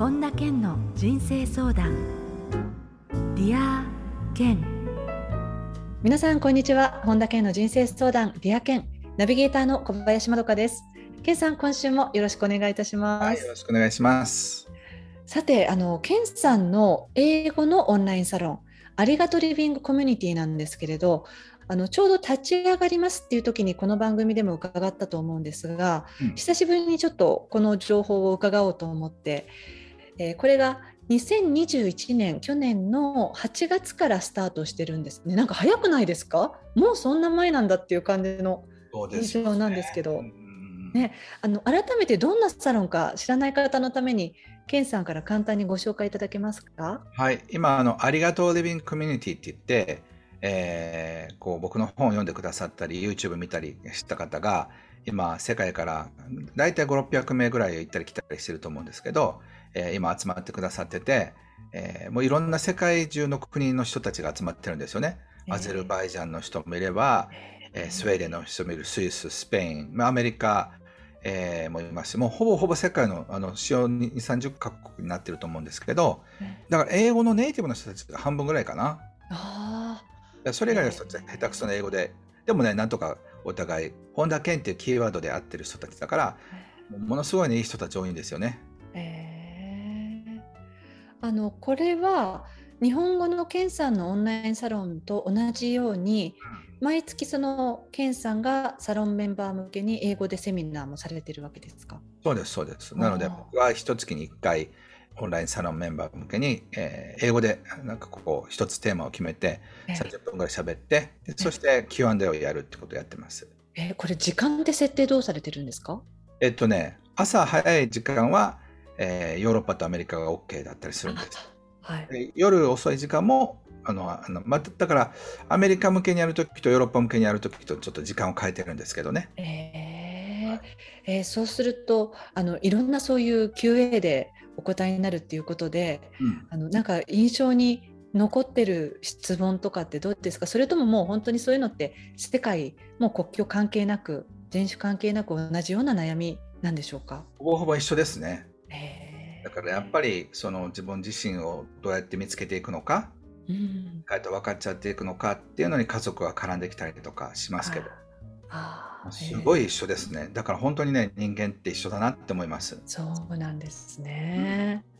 本田健の人生相談。ディア健。皆さんこんにちは。本田健の人生相談ディア健。ナビゲーターの小林まどかです。健さん今週もよろしくお願いいたします、はい、よろしくお願いします。さてあの健さんの英語のオンラインサロンありがとリビングコミュニティなんですけれどあのちょうど立ち上がりますっていう時にこの番組でも伺ったと思うんですが、うん、久しぶりにちょっとこの情報を伺おうと思って、えー、これが2021年去年の8月からスタートしてるんですね。なんか早くないですか？もうそんな前なんだっていう感じの印象なんですけど。ね、あの改めてどんなサロンか知らない方のために、ケンさんから簡単にご紹介いただけますか？はい、今あのありがとうリビングコミュニティって言って、えー、こう僕の本を読んでくださったり YouTube 見たりした方が今世界から大体5600名ぐらい行ったり来たりしてると思うんですけど、えー、今集まってくださってて、えー、もういろんな世界中の国の人たちが集まってるんですよね。アゼルバイジャンの人もいれば、えー、スウェーデンの人もいるスイススペインアメリカ、えー、もいますしもうほぼほぼ世界のあの主要2 3 0カ国になってると思うんですけどだから英語のネイティブの人たちが半分ぐらいかな。あそれ以外の人たちは下手くそな英語で、でもね、なんとかお互い、本田健っていうキーワードで合ってる人たちだから、ものすごいね、いい人たち多いんですよね。えー、あのこれは日本語の健さんのオンラインサロンと同じように、うん、毎月その健さんがサロンメンバー向けに英語でセミナーもされてるわけですか？そうですそうです。なので僕は一月に1回オンラインサロンメンバー向けに、えー、英語でなんかここ一つテーマを決めて30分ぐらい喋って、えー、そして Q&A をやるってことをやってます。えー、これ時間で設定どうされてるんですか？えっとね朝早い時間は、えー、ヨーロッパとアメリカが OK だったりするんです。はい、夜遅い時間もあのあの、ま、だからアメリカ向けにやるときとヨーロッパ向けにやるときとちょっと時間を変えてるんですけどね。えー、えー、そうするとあのいろんなそういう QA でお答えになるっていうことで、うん、あのなんか印象に残ってる質問とかってどうですか？それとももう本当にそういうのって世界もう国境関係なく人種関係なく同じような悩みなんでしょうか？ほぼほぼ一緒ですね。だからやっぱりその自分自身をどうやって見つけていくのか、うん、意と分かっちゃっていくのかっていうのに家族が絡んできたりとかしますけど。すごい一緒ですね。だから本当にね、人間って一緒だなって思います。そうなんですね。うん、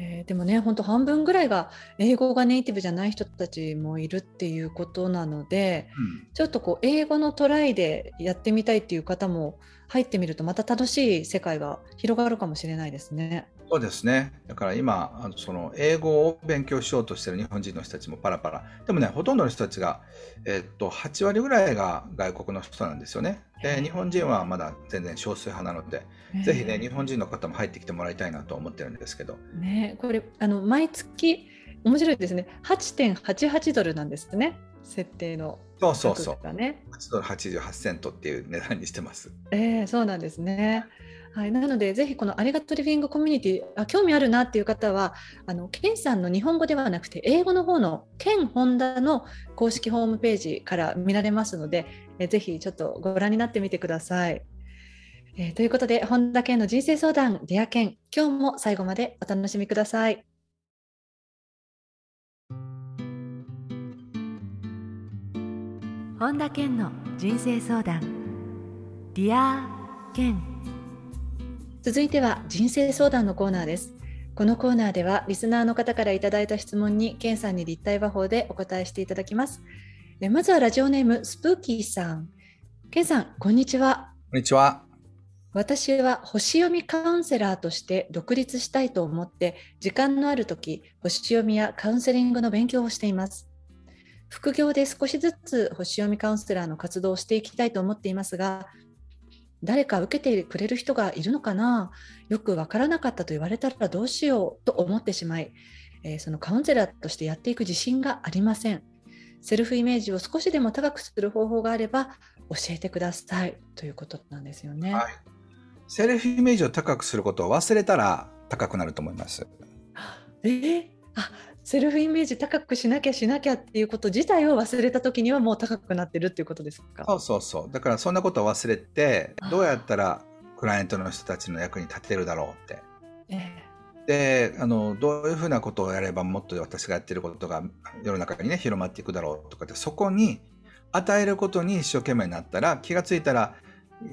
えー、でもね、本当半分ぐらいが英語がネイティブじゃない人たちもいるっていうことなので、うん、ちょっとこう英語のトライでやってみたいっていう方も入ってみるとまた楽しい世界が広がるかもしれないですね。そうですね。だから今、その英語を勉強しようとしている日本人の人たちもパラパラ。でもね、ほとんどの人たちが、えっと、8割ぐらいが外国の人なんですよね。で、日本人はまだ全然少数派なので、ぜひね、日本人の方も入ってきてもらいたいなと思ってるんですけど。ね、これ、あの、毎月、面白いですね。8.88ドルなんですね。設定の、そうそうそう。ね、8ドル88セントっていう値段にしてます。ええー、そうなんですね。はい、なので、ぜひこのありがとうリビングコミュニティあ興味あるなっていう方は、あのケンさんの日本語ではなくて、英語の方のケン・ホンダの公式ホームページから見られますので、えぜひちょっとご覧になってみてください。えー、ということで、本田健の人生相談、デアケン、今日も最後までお楽しみください。本田健の人生相談、ディアケン。続いては人生相談のコーナーです。このコーナーではリスナーの方からいただいた質問にケンさんに立体話法でお答えしていただきます。まずはラジオネームスプーキーさん。ケンさんこんにちは。こんにちは。私は星読みカウンセラーとして独立したいと思って時間のある時星読みやカウンセリングの勉強をしています副業で少しずつ星読みカウンセラーの活動をしていきたいと思っていますが誰か受けてくれる人がいるのかな？よくわからなかったと言われたらどうしようと思ってしまい、えー、そのカウンセラーとしてやっていく自信がありません。セルフイメージを少しでも高くする方法があれば教えてくださいということなんですよね。はい、セルフイメージを高くすることを忘れたら高くなると思います。えー、あセルフイメージ高くしなきゃしなきゃっていうこと自体を忘れた時にはもう高くなってるっていうことですか？そうそうそう。だからそんなことを忘れてどうやったらクライアントの人たちの役に立てるだろうって、えであのどういうふうなことをやればもっと私がやってることが世の中にね広まっていくだろうとかってそこに与えることに一生懸命になったら気がついたら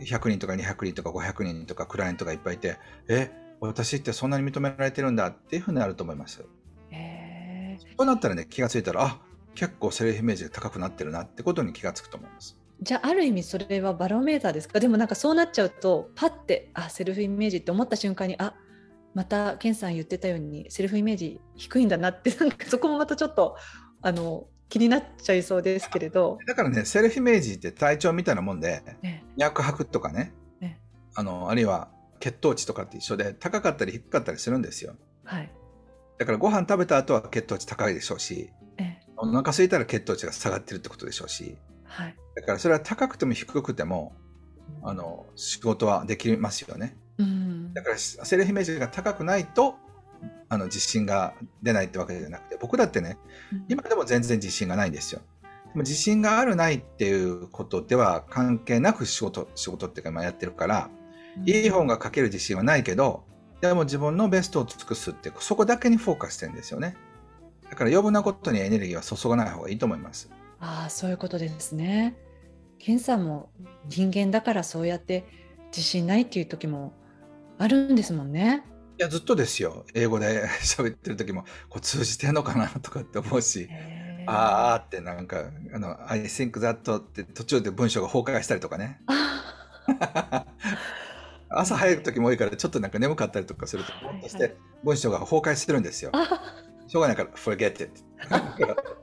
100人とか200人とか500人とかクライアントがいっぱいいてえ私ってそんなに認められてるんだっていうふうになると思います。へーそうなったらね気がついたらあ結構セルフイメージが高くなってるなってことに気がつくと思います。じゃあある意味それはバロメーターですか？でもなんかそうなっちゃうとパッてあセルフイメージって思った瞬間にあまたケンさん言ってたようにセルフイメージ低いんだなって なんかそこもまたちょっとあの気になっちゃいそうですけれど、だからねセルフイメージって体調みたいなもんでね脈拍とかねねあのあるいは血糖値とかって一緒で高かったり低かったりするんですよ。はいだからご飯食べた後は血糖値高いでしょうしえお腹空いたら血糖値が下がってるってことでしょうしはい。だからそれは高くても低くてもあの仕事はできますよね。うん。だからセルフイメージが高くないとあの自信が出ないってわけじゃなくて僕だってね今でも全然自信がないんですよ。でも自信があるないっていうことでは関係なく仕事仕事っていうか今やってるからいい本が書ける自信はないけどでも自分のベストを尽くすってそこだけにフォーカスしてるんですよね。だから余分なことにエネルギーは注がない方がいいと思います。ああそういうことですね。ケンさんも人間だからそうやって自信ないっていう時もあるんですもんね。いやずっとですよ英語で 喋ってる時もこう通じてんのかなとかって思うしあーってなんかあの「I think that」って途中で文章が崩壊したりとかねあ 朝早い時も多いからちょっとなんか眠かったりとかするとぼーっとして文章が崩壊してるんですよ。あ しょうがないから「forget it」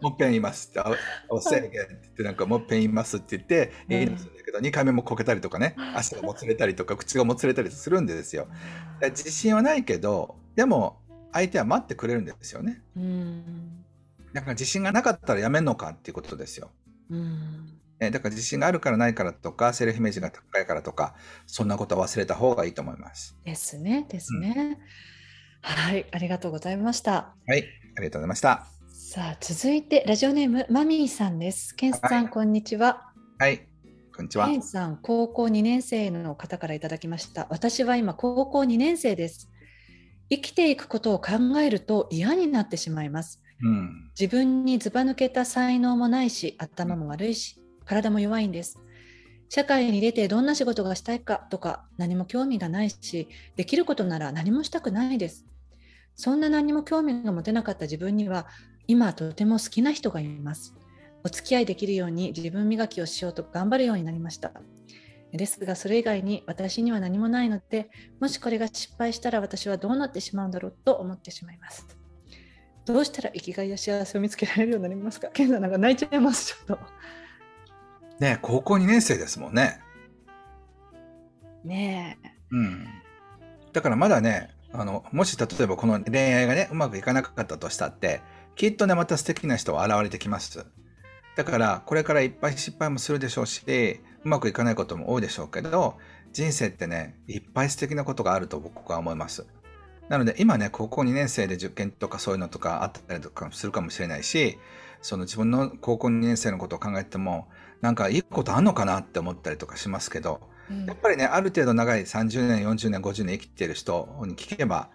もっぺん言いますって「I'll say it again」って言ってなんかもっぺん言いますって言ってうん言い出すんだけど2回目もこけたりとかね足がもつれたりとか口がもつれたりするんですよ。自信はないけどでも相手は待ってくれるんですよね。うんだから自信がなかったらやめんのかっていうことですよ。うんえだから自信があるからないからとかセルフイメージが高いからとかそんなことは忘れた方がいいと思います。ですねですね。はいありがとうございました。はい、ありがとうございました。さあ続いてラジオネームマミーさんです。ケンさん、はいこんにちは。はい、こんにちはケ。ンさん高校2年生の方からいただきました。私は今高校2年生です。生きていくことを考えると嫌になってしまいます。うん、自分にずば抜けた才能もないし頭も悪いし体も弱いんです。社会に出てどんな仕事がしたいかとか何も興味がないしできることなら何もしたくないです。そんな何も興味が持てなかった自分には今とても好きな人がいます。お付き合いできるように自分磨きをしようと頑張るようになりました。ですがそれ以外に私には何もないのでもしこれが失敗したら私はどうなってしまうんだろうと思ってしまいます。どうしたら生きがいや幸せを見つけられるようになりますか？ケンさんなんか泣いちゃいますちょっと。ね高校2年生ですもんね。ねえうん、だからまだねあのもし例えばこの恋愛がねうまくいかなかったとしたってきっとねまた素敵な人は現れてきます。だからこれからいっぱい失敗もするでしょうしうまくいかないことも多いでしょうけど人生ってねいっぱい素敵なことがあると僕は思います。なので今ね高校2年生で受験とかそういうのとかあったりとかするかもしれないしその自分の高校2年生のことを考えてもなんかいいことあんのかなって思ったりとかしますけどうんやっぱりね、ある程度長い30年、40年、50年生きてる人に聞けば、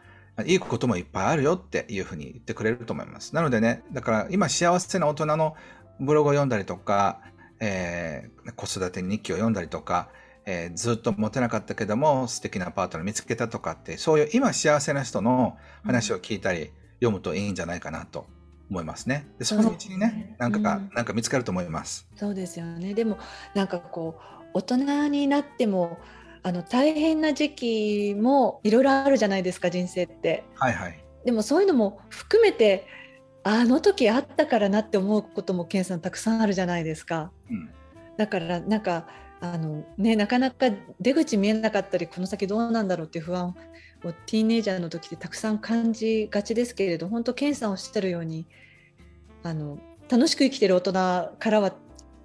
いいこともいっぱいあるよっていうふうに言ってくれると思います。なのでね、だから今幸せな大人のブログを読んだりとか、えー子育て日記を読んだりとか、えーずっとモテなかったけども素敵なパートナー見つけたとかって、そういう今幸せな人の話を聞いたり、読むといいんじゃないかなと思いますね。でそのうちにね、なんかが、うんなんか見つかると思います。そうですよねでもなんかこう大人になってもあの大変な時期もいろいろあるじゃないですか人生ってはいはい。でもそういうのも含めてあの時あったからなって思うこともケンさんたくさんあるじゃないですかうん。だからなんかあのねなかなか出口見えなかったりこの先どうなんだろうっていう不安をティーンエイジャーの時ってたくさん感じがちですけれど本当ケンさんおっしゃるようにあの楽しく生きてる大人からは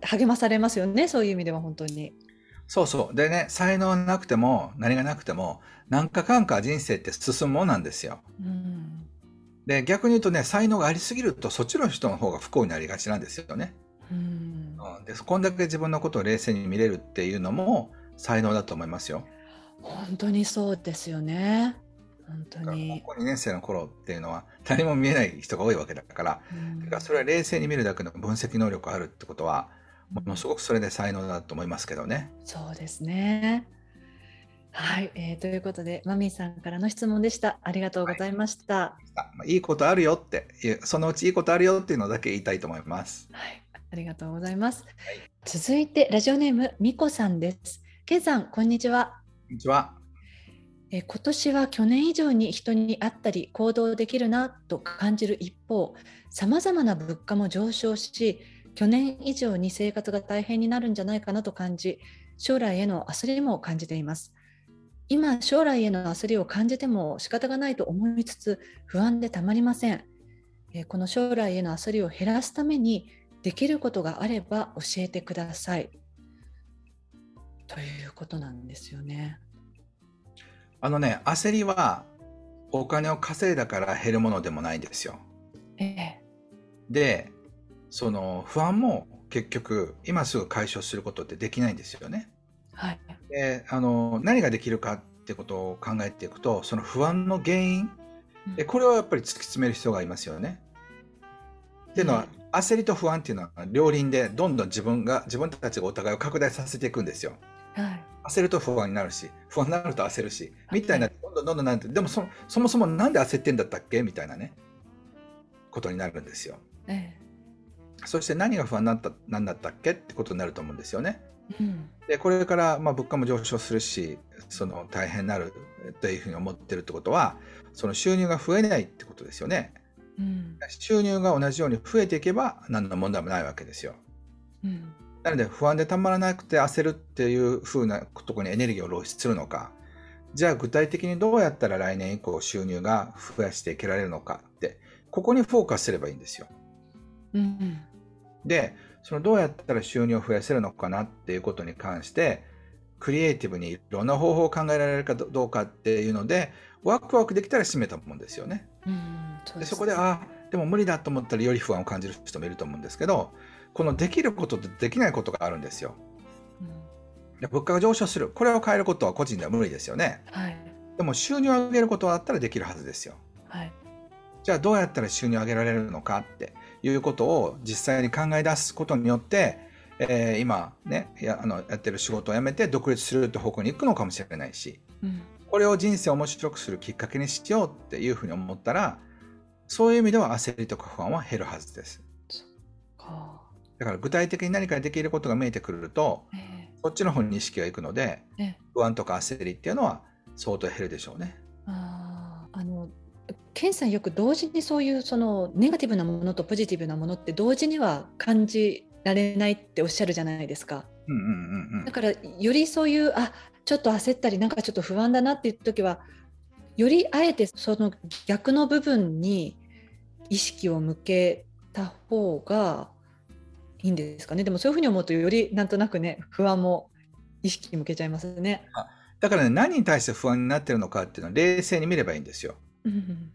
励まされますよねそういう意味では本当に。そうそう。でね、才能なくても、何がなくても、なんかかんか人生って進むもんなんですよ。うんで、逆に言うとね、才能がありすぎると、そっちの人の方が不幸になりがちなんですよね。うんうん、で、こんだけ自分のことを冷静に見れるっていうのも、才能だと思いますよ。本当にそうですよね。本当当に。高校2年生の頃っていうのは何も見えない人が多いわけだから、うんだからそれは冷静に見るだけの分析能力あるってことは、ものすごくそれで才能だと思いますけどね。そうですね。はい、えーということで、マミーさんからの質問でした。ありがとうございました。あまあいいことあるよっていう、そのうちいいことあるよっていうのだけ言いたいと思います。はい、ありがとうございます。続いて、ラジオネーム、みこさんです。ケンさん、こんにちは。こんにちは。えー今年は去年以上に人に会ったり行動できるなと感じる一方さまざまな物価も上昇し去年以上に生活が大変になるんじゃないかなと感じ将来への焦りも感じています今将来への焦りを感じても仕方がないと思いつつ不安でたまりませんえーこの将来への焦りを減らすためにできることがあれば教えてくださいということなんですよねあのね、焦りはお金を稼いだから減るものでもないんですよ。ええで、その不安も結局今すぐ解消することってできないんですよね。はいで、あの何ができるかってことを考えていくと、その不安の原因、えこれをやっぱり突き詰める必要がありますよね。っていうのは、焦りと不安っていうのは両輪でどんどん自分が自分たちがお互いを拡大させていくんですよ。はい焦ると不安になるし不安になると焦るしみたいなどんどんどんどんなんてでもそそもそもなんで焦ってんだったっけ？みたいなねことになるんですよ。えそして何が不安だったなんだったっけってことになると思うんですよね。えうんでこれからまあ物価も上昇するしその大変になるというふうに思ってるってことはその収入が増えないってことですよね。うん収入が同じように増えていけば何の問題もないわけですよ。うんなので不安でたまらなくて焦るっていうふうなところにエネルギーを浪費するのかじゃあ具体的にどうやったら来年以降収入が増やしていけられるのかってここにフォーカスすればいいんですよ。うんでそのどうやったら収入を増やせるのかなっていうことに関してクリエイティブにいろんな方法を考えられるかどうかっていうのでワクワクできたら締めたもんですよね。うんそうですそこであでも無理だと思ったらより不安を感じる人もいると思うんですけどこのできることとできないことがあるんですよ。うん。で物価が上昇する。これを変えることは個人では無理ですよね。はい。でも収入を上げることだったらできるはずですよ。はい。じゃあどうやったら収入を上げられるのかっていうことを実際に考え出すことによって、えー今ねやあのやってる仕事を辞めて独立するって方向に行くのかもしれないし。うんこれを人生を面白くするきっかけにしようっていうふうに思ったらそういう意味では焦りとか不安は減るはずです。かだから具体的に何かできることが見えてくるとええこっちの方に意識がいくのでええ不安とか焦りっていうのは相当減るでしょうね。あーあのケンさんよく同時にそういうそのネガティブなものとポジティブなものって同時には感じられないっておっしゃるじゃないですか。うんうんうんうんだからよりそういうあちょっと焦ったりなんかちょっと不安だなっていう時はよりあえてその逆の部分に意識を向けた方がいいんですかねでもそういうふうに思うとよりなんとなくね不安も意識向けちゃいますね。だからね、何に対して不安になってるのかっていうのは冷静に見ればいいんですよ。うん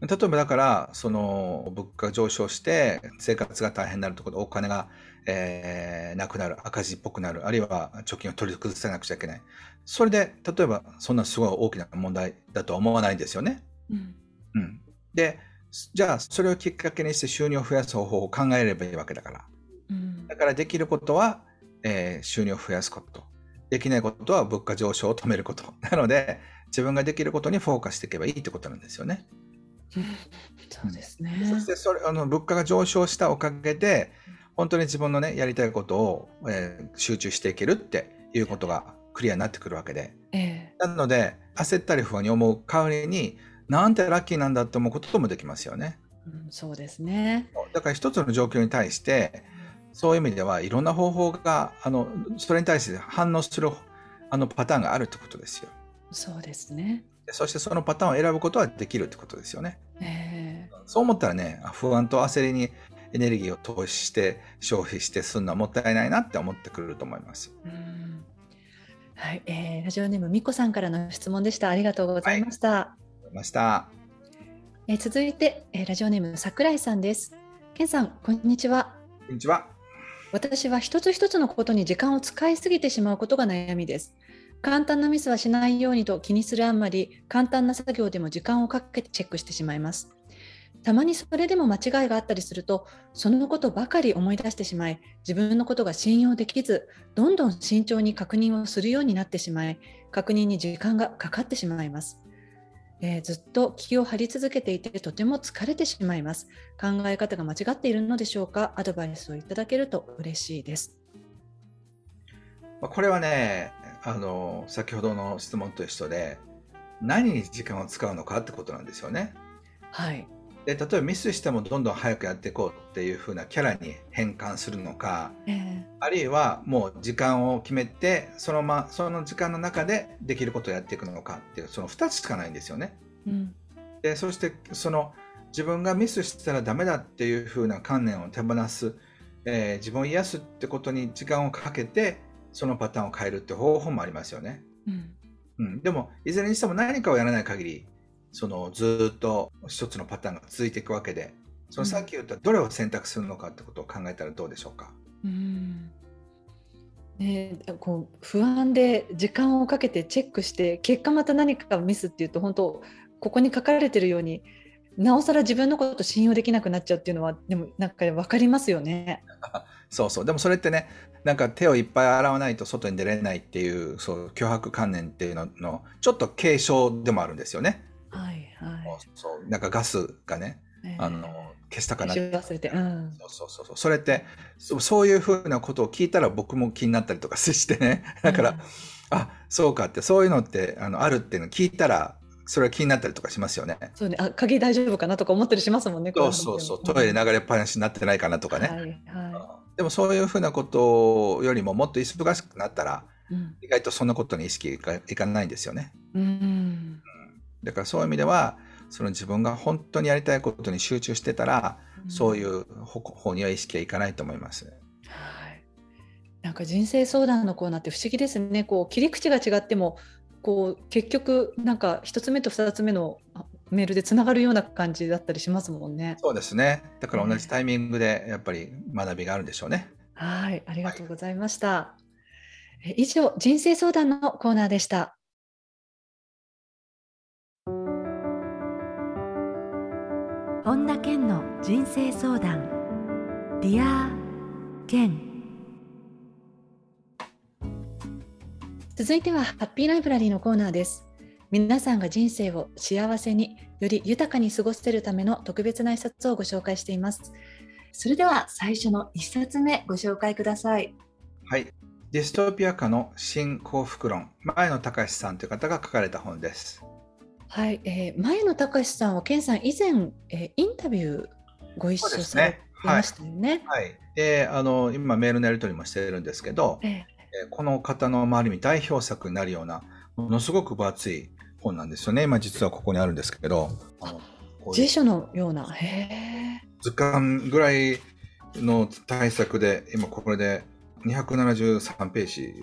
例えばだから、その物価が上昇して生活が大変になるところでお金が、えーなくなる、赤字っぽくなる、あるいは貯金を取り崩さなくちゃいけない。それで、例えばそんなすごい大きな問題だとは思わないんですよね。うんうん。で、じゃあそれをきっかけにして収入を増やす方法を考えればいいわけだから。うんだからできることは、えー収入を増やすこと。できないことは物価上昇を止めること。なので、自分ができることにフォーカスしていけばいいってことなんですよね。そうですね。そしてそれあの物価が上昇したおかげで、本当に自分のね、やりたいことを、えー集中していけるっていうことがクリアになってくるわけで。ええなので、焦ったり不安に思う代わりに、なんてラッキーなんだって思うこともできますよね。うん、そうですね。だから一つの状況に対して、そういう意味ではいろんな方法が、あの、それに対して反応するあのパターンがあるってことですよ。そうですね。でそしてそのパターンを選ぶことはできるってことですよね。ええそう思ったらね、あ不安と焦りにエネルギーを投資して消費してすんのはもったいないなって思ってくると思います。うんはい、えーラジオネームみこさんからの質問でした。ありがとうございました。わかりました。えー続いて、えーラジオネーム桜井さんです。けんさん、こんにちは。こんにちは。私は一つ一つのことに時間を使いすぎてしまうことが悩みです。簡単なミスはしないようにと気にするあんまり、簡単な作業でも時間をかけてチェックしてしまいます。たまにそれでも間違いがあったりすると、そのことばかり思い出してしまい、自分のことが信用できず、どんどん慎重に確認をするようになってしまい、確認に時間がかかってしまいます。えー、ずっと気を張り続けていてとても疲れてしまいます。考え方が間違っているのでしょうか？アドバイスをいただけると嬉しいです。これはね、あの、先ほどの質問と一緒で、何に時間を使うのかってことなんですよね。はい。で例えばミスしてもどんどん早くやっていこうっていう風なキャラに変換するのか、えー、あるいはもう時間を決めてその,、ま、その時間の中でできることをやっていくのかっていうその2つしかないんですよね。うん、でそしてその自分がミスしたらダメだっていう風な観念を手放す、えー、自分を癒すってことに時間をかけてそのパターンを変えるって方法もありますよね。うん、うん、でもいずれにしても何かをやらない限りそのずっと一つのパターンが続いていくわけでそのさっき言ったどれを選択するのかってことを考えたらどうでしょうか？うんね、こう不安で時間をかけてチェックして結果また何かミスっていうと本当ここに書かれてるようになおさら自分のこと信用できなくなっちゃうっていうのはでもなんか分かりますよね。そうそう。でもそれってねなんか手をいっぱい洗わないと外に出れないっていうそう脅迫観念っていうののちょっと継承でもあるんですよね。はいはい、そうなんかガスがね、えー、あの消したかな忘れて、うん、そうそうそうそれってそういうふうなことを聞いたら僕も気になったりとかしてね。だから、うん、あそうかってそういうのってあのあるっていうのを聞いたらそれは気になったりとかしますよね。そうね、あ鍵大丈夫かなとか思ったりしますもんね。そうそうそう、トイレ流れっぱなしになってないかなとかね。はいはい、でもそういうふうなことよりももっと忙しくなったら、うん、意外とそんなことに意識がいかないんですよね。うんだからそういう意味ではその自分が本当にやりたいことに集中してたら、うん、そういう方には意識はいかないと思います。はい。なんか人生相談のコーナーって不思議ですね。こう切り口が違ってもこう結局なんか一つ目と二つ目のメールでつながるような感じだったりしますもんね。そうですね。だから同じタイミングでやっぱり学びがあるんでしょうね。はい、ありがとうございました。はい、以上人生相談のコーナーでした。本田健の人生相談ディア健続いてはハッピーライブラリーのコーナーです。皆さんが人生を幸せにより豊かに過ごせるための特別な一冊をご紹介しています。それでは最初の一冊目ご紹介ください。はい。ディストピア化の新幸福論。前野隆さんという方が書かれた本です。はい、えー、前野隆さんは健さん以前、えー、インタビューご一緒されてましたよね。はい、はい、えー、あの今メールのやり取りもしてるんですけど、えー、この方の周りに代表作になるようなものすごく分厚い本なんですよね。今実はここにあるんですけど、辞書のような。へ図鑑ぐらいの対策で今これで273ページ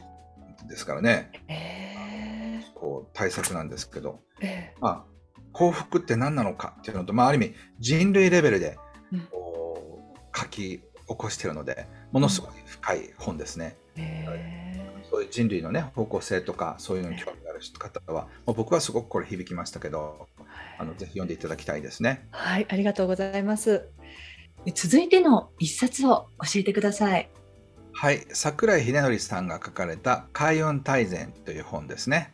ですからね。へこう対策なんですけど、えー、まあ、幸福って何なのかっていうのと、まあ、ある意味人類レベルでこう、書き起こしているのでものすごい深い本ですね。えー、そういう人類の、ね、方向性とかそういうのに興味がある方は、えー、僕はすごくこれ響きましたけどあのぜひ読んでいただきたいですね。はいありがとうございます続いての一冊を教えてください。はい、桜井秀則さんが書かれた開運大全という本ですね。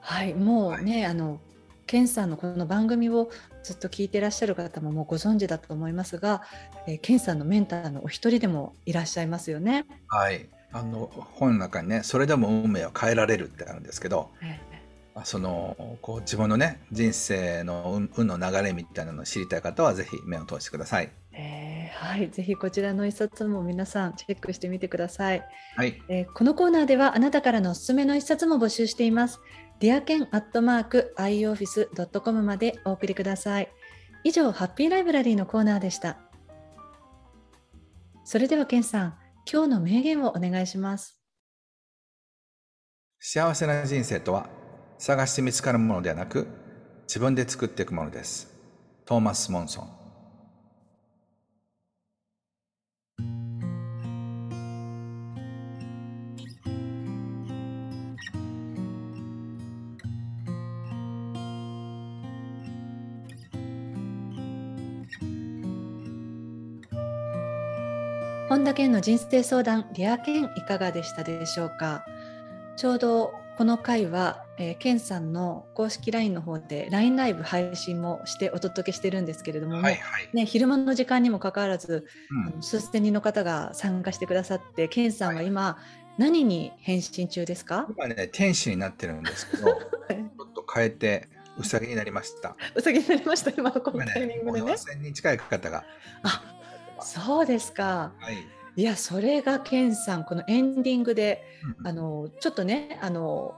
はい、もうね、あの、ケンさんのこの番組をずっと聞いていらっしゃる方ももうご存知だと思いますが、えー、ケンさんのメンターのお一人でもいらっしゃいますよね。はい。あの本の中にね、それでも運命を変えられるってあるんですけど、えー、そのこう自分のね人生の運の流れみたいなのを知りたい方はぜひ目を通してください。えー、はい、ぜひこちらの一冊も皆さんチェックしてみてください。はい、えー、このコーナーではあなたからのおすすめの一冊も募集しています。ディアケンアットマーク ioffice.com までお送りください。以上、ハッピーライブラリーのコーナーでした。それでは、ケンさん、今日の名言をお願いします。幸せな人生とは、探して見つかるものではなく、自分で作っていくものです。トーマス・モンソン。本田健の人生相談リア健いかがでしたでしょうか？ちょうどこの回は、えー、ケンさんの公式 LINE の方で LINE ライブ配信もしてお届けしてるんですけれども、はいはい、ね、昼間の時間にもかかわらず、うん、数千人の方が参加してくださってケンさんは今、はい、何に返信中ですか？今ね天使になってるんですけど ちょっと変えてうさぎになりました。うさぎになりました今このタイミングでね。千、人近い方が。あ、そうですか。はい。いやそれがケンさんこのエンディングで、うん、あのちょっとねあの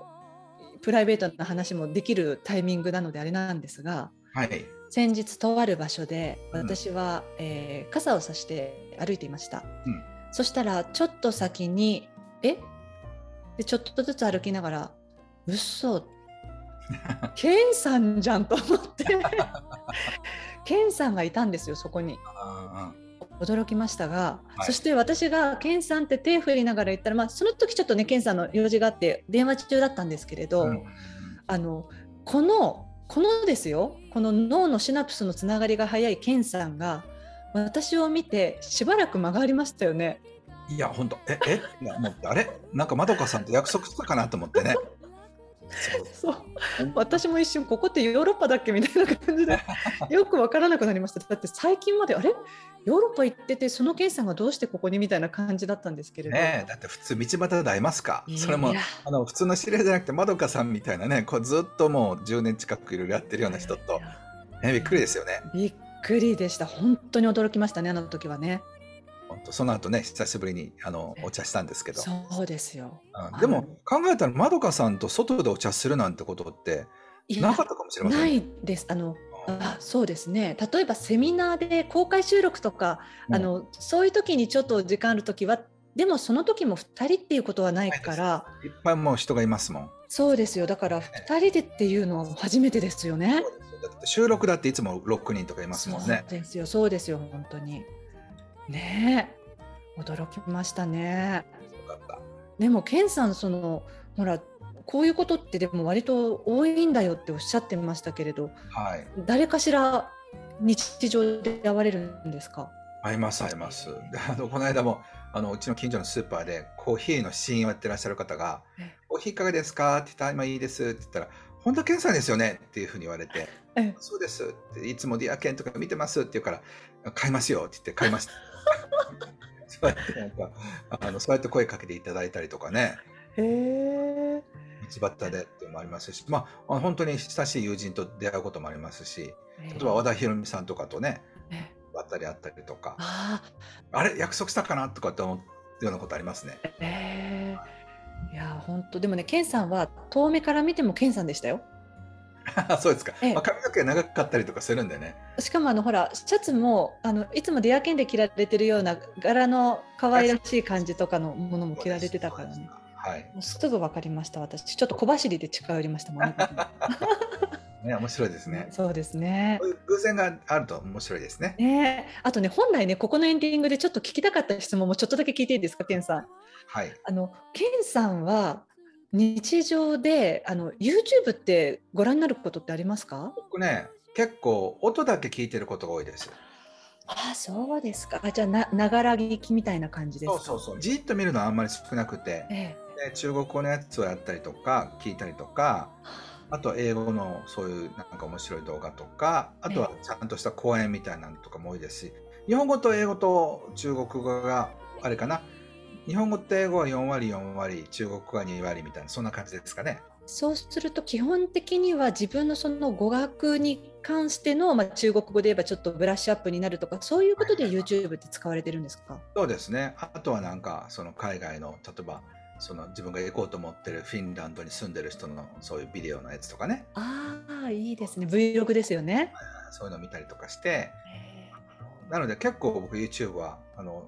プライベートな話もできるタイミングなのであれなんですが、はい、先日とある場所で私は、うん、えー、傘をさして歩いていました、うん、そしたらちょっと先にえ？でちょっとずつ歩きながら「嘘。ケンさんじゃんと思って。ケンさんがいたんですよそこに。驚きましたが、はい、そして私がケンさんって手振りながら言ったら、まあ、その時ちょっとねケンさんの用事があって電話中だったんですけれど、うん、あのこのこのですよこの脳のシナプスのつながりが早いケンさんが私を見てしばらく間がありましたよね。いや本当ええ？もうあれ？なんかまどかさんと約束したかなと思ってね。そう。私も一瞬ここってヨーロッパだっけみたいな感じで よく分からなくなりました。だって最近まであれ？ヨーロッパ行っててそのケンさんがどうしてここにみたいな感じだったんですけれど。ねだって普通道端で会いますか。それもあの普通の知り合いじゃなくてまどかさんみたいなねこうずっともう10年近くいろいろやってるような人と、ね、びっくりですよね。びっくりでした。本当に驚きましたねあの時はねその後ね久しぶりにあのお茶したんですけど。そうですよ、うん、でも考えたらまどかさんと外でお茶するなんてことってなかったかもしれませんないです。あのあそうですね。例えばセミナーで公開収録とか、うん、あのそういう時にちょっと時間ある時はでもその時も2人っていうことはないからいっぱいもう人がいますもん。そうですよ。だから2人でっていうのは初めてですよね。収録だっていつも6人とかいますもんね。そうですよ。そうですよ本当にね驚きましたね。でもケンさんそのほらこういうことってでも割と多いんだよっておっしゃってましたけれど、はい、誰かしら日常で会われるんですか？会います会います。あのこの間もあのうちの近所のスーパーでコーヒーの試飲をやってらっしゃる方が「コーヒーいかがですか?」って言ったら「今いいです」って言ったら「本田健さんですよね」っていうふうに言われて「そうです」って「いつもディア健とか見てます」って言うから「買いますよ」って言って買いました。そうやってなんかあのそうやって声かけていただいたりとかね。へえ。道端でっていうのもありますし、まあ本当に親しい友人と出会うこともありますし、例えば和田博美さんとかとね、ばったり会ったりとか、ああれ約束したかなとかって思うようなことありますね。えー、いや本当でもね、ケンさんは遠目から見てもケンさんでしたよ。そうですか、ええ、まあ、髪の毛が長かったりとかするんでねしかもあのほらシャツもあのいつもディアケンで着られてるような柄の可愛らしい感じとかのものも着られてたからねはい、もうすぐ分かりました私ちょっと小走りで近寄りましたもんね ね、面白いですね。そうですね。うう偶然があると面白いですね。ね、あとね、本来ね、ここのエンディングでちょっと聞きたかった質問もちょっとだけ聞いていいですか、ケンさん。はい。あの、ケンさんは。日常であの YouTube ってご覧になることってありますか？僕ね結構音だけ聞いてることが多いです。ああそうですか。あじゃあなながら聞きみたいな感じですか？そうそうそう。じっと見るのはあんまり少なくて、ええ、で中国語のやつをやったりとか聞いたりとかあ。と英語のそういうなんか面白い動画とかあとはちゃんとした講演みたいなのとかも多いですし日本語と英語と中国語があれかな日本語と英語は4割4割中国語は2割みたいなそんな感じですかね。そうすると基本的には自分のその語学に関しての、まあ、中国語で言えばちょっとブラッシュアップになるとかそういうことで YouTube って使われてるんですか？そうですね。あとはなんかその海外の例えばその自分が行こうと思ってるフィンランドに住んでる人のそういうビデオのやつとかね。ああいいですね。Vlog ですよね。そういうのを見たりとかして。なので結構僕 YouTube はあの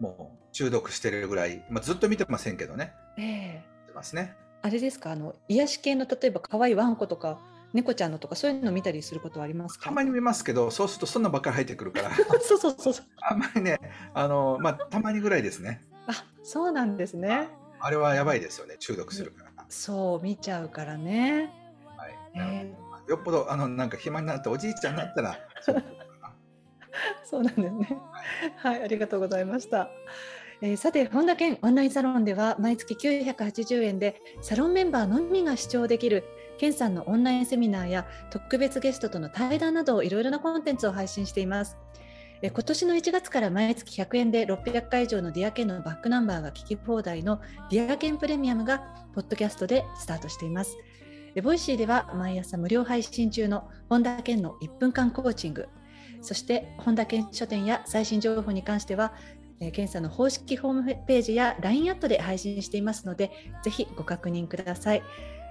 もう中毒してるぐらい、まあ、ずっと見てませんけどね。ええ。ー、ますね。あれですか？あの癒し系の例えば可愛いワンコとか猫ちゃんのとかそういうの見たりすることはありますか？たまに見ますけどそうするとそんなばっかり入ってくるから。そうそうそうそう。あんまりねあのまあたまにぐらいですね。あそうなんですね。あれはやばいですよね中毒するから。そう見ちゃうからね。はい、えー、よっぽどあのなんか暇になっておじいちゃんになったら そうなんですね。はい、ありがとうございました。えー、さて本田健オンラインサロンでは毎月980円でサロンメンバーのみが視聴できる健さんのオンラインセミナーや特別ゲストとの対談などいろいろなコンテンツを配信しています。今年の1月から毎月100円で600回以上のディアケンのバックナンバーが聞き放題のディアケンプレミアムがポッドキャストでスタートしています。ボイシーでは毎朝無料配信中の本田健の1分間コーチング、そして本田健書店や最新情報に関しては、健さんの公式ホームページや LINE アットで配信していますので、ぜひご確認ください。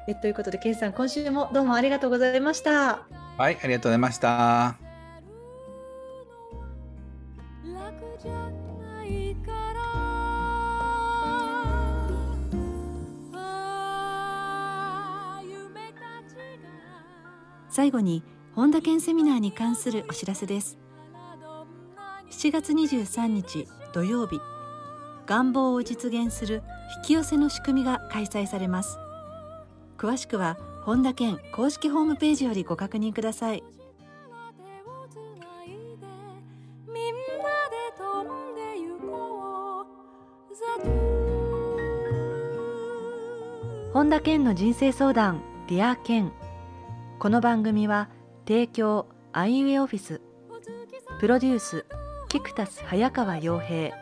えということで、健さん、今週もどうもありがとうございました。はい、ありがとうございました。最後に本田健セミナーに関するお知らせです。7月23日土曜日願望を実現する引き寄せの仕組みが開催されます。詳しくは本田健公式ホームページよりご確認ください。本田健の人生相談ディア健。この番組は提供アイウェイオフィス。プロデュースキクタス早川洋平。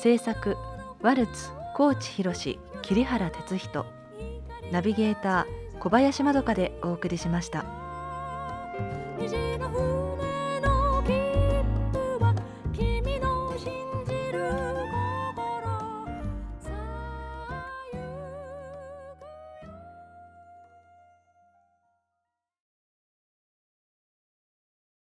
制作ワルツ高知博桐原哲人。ナビゲーター小林まどかでお送りしました。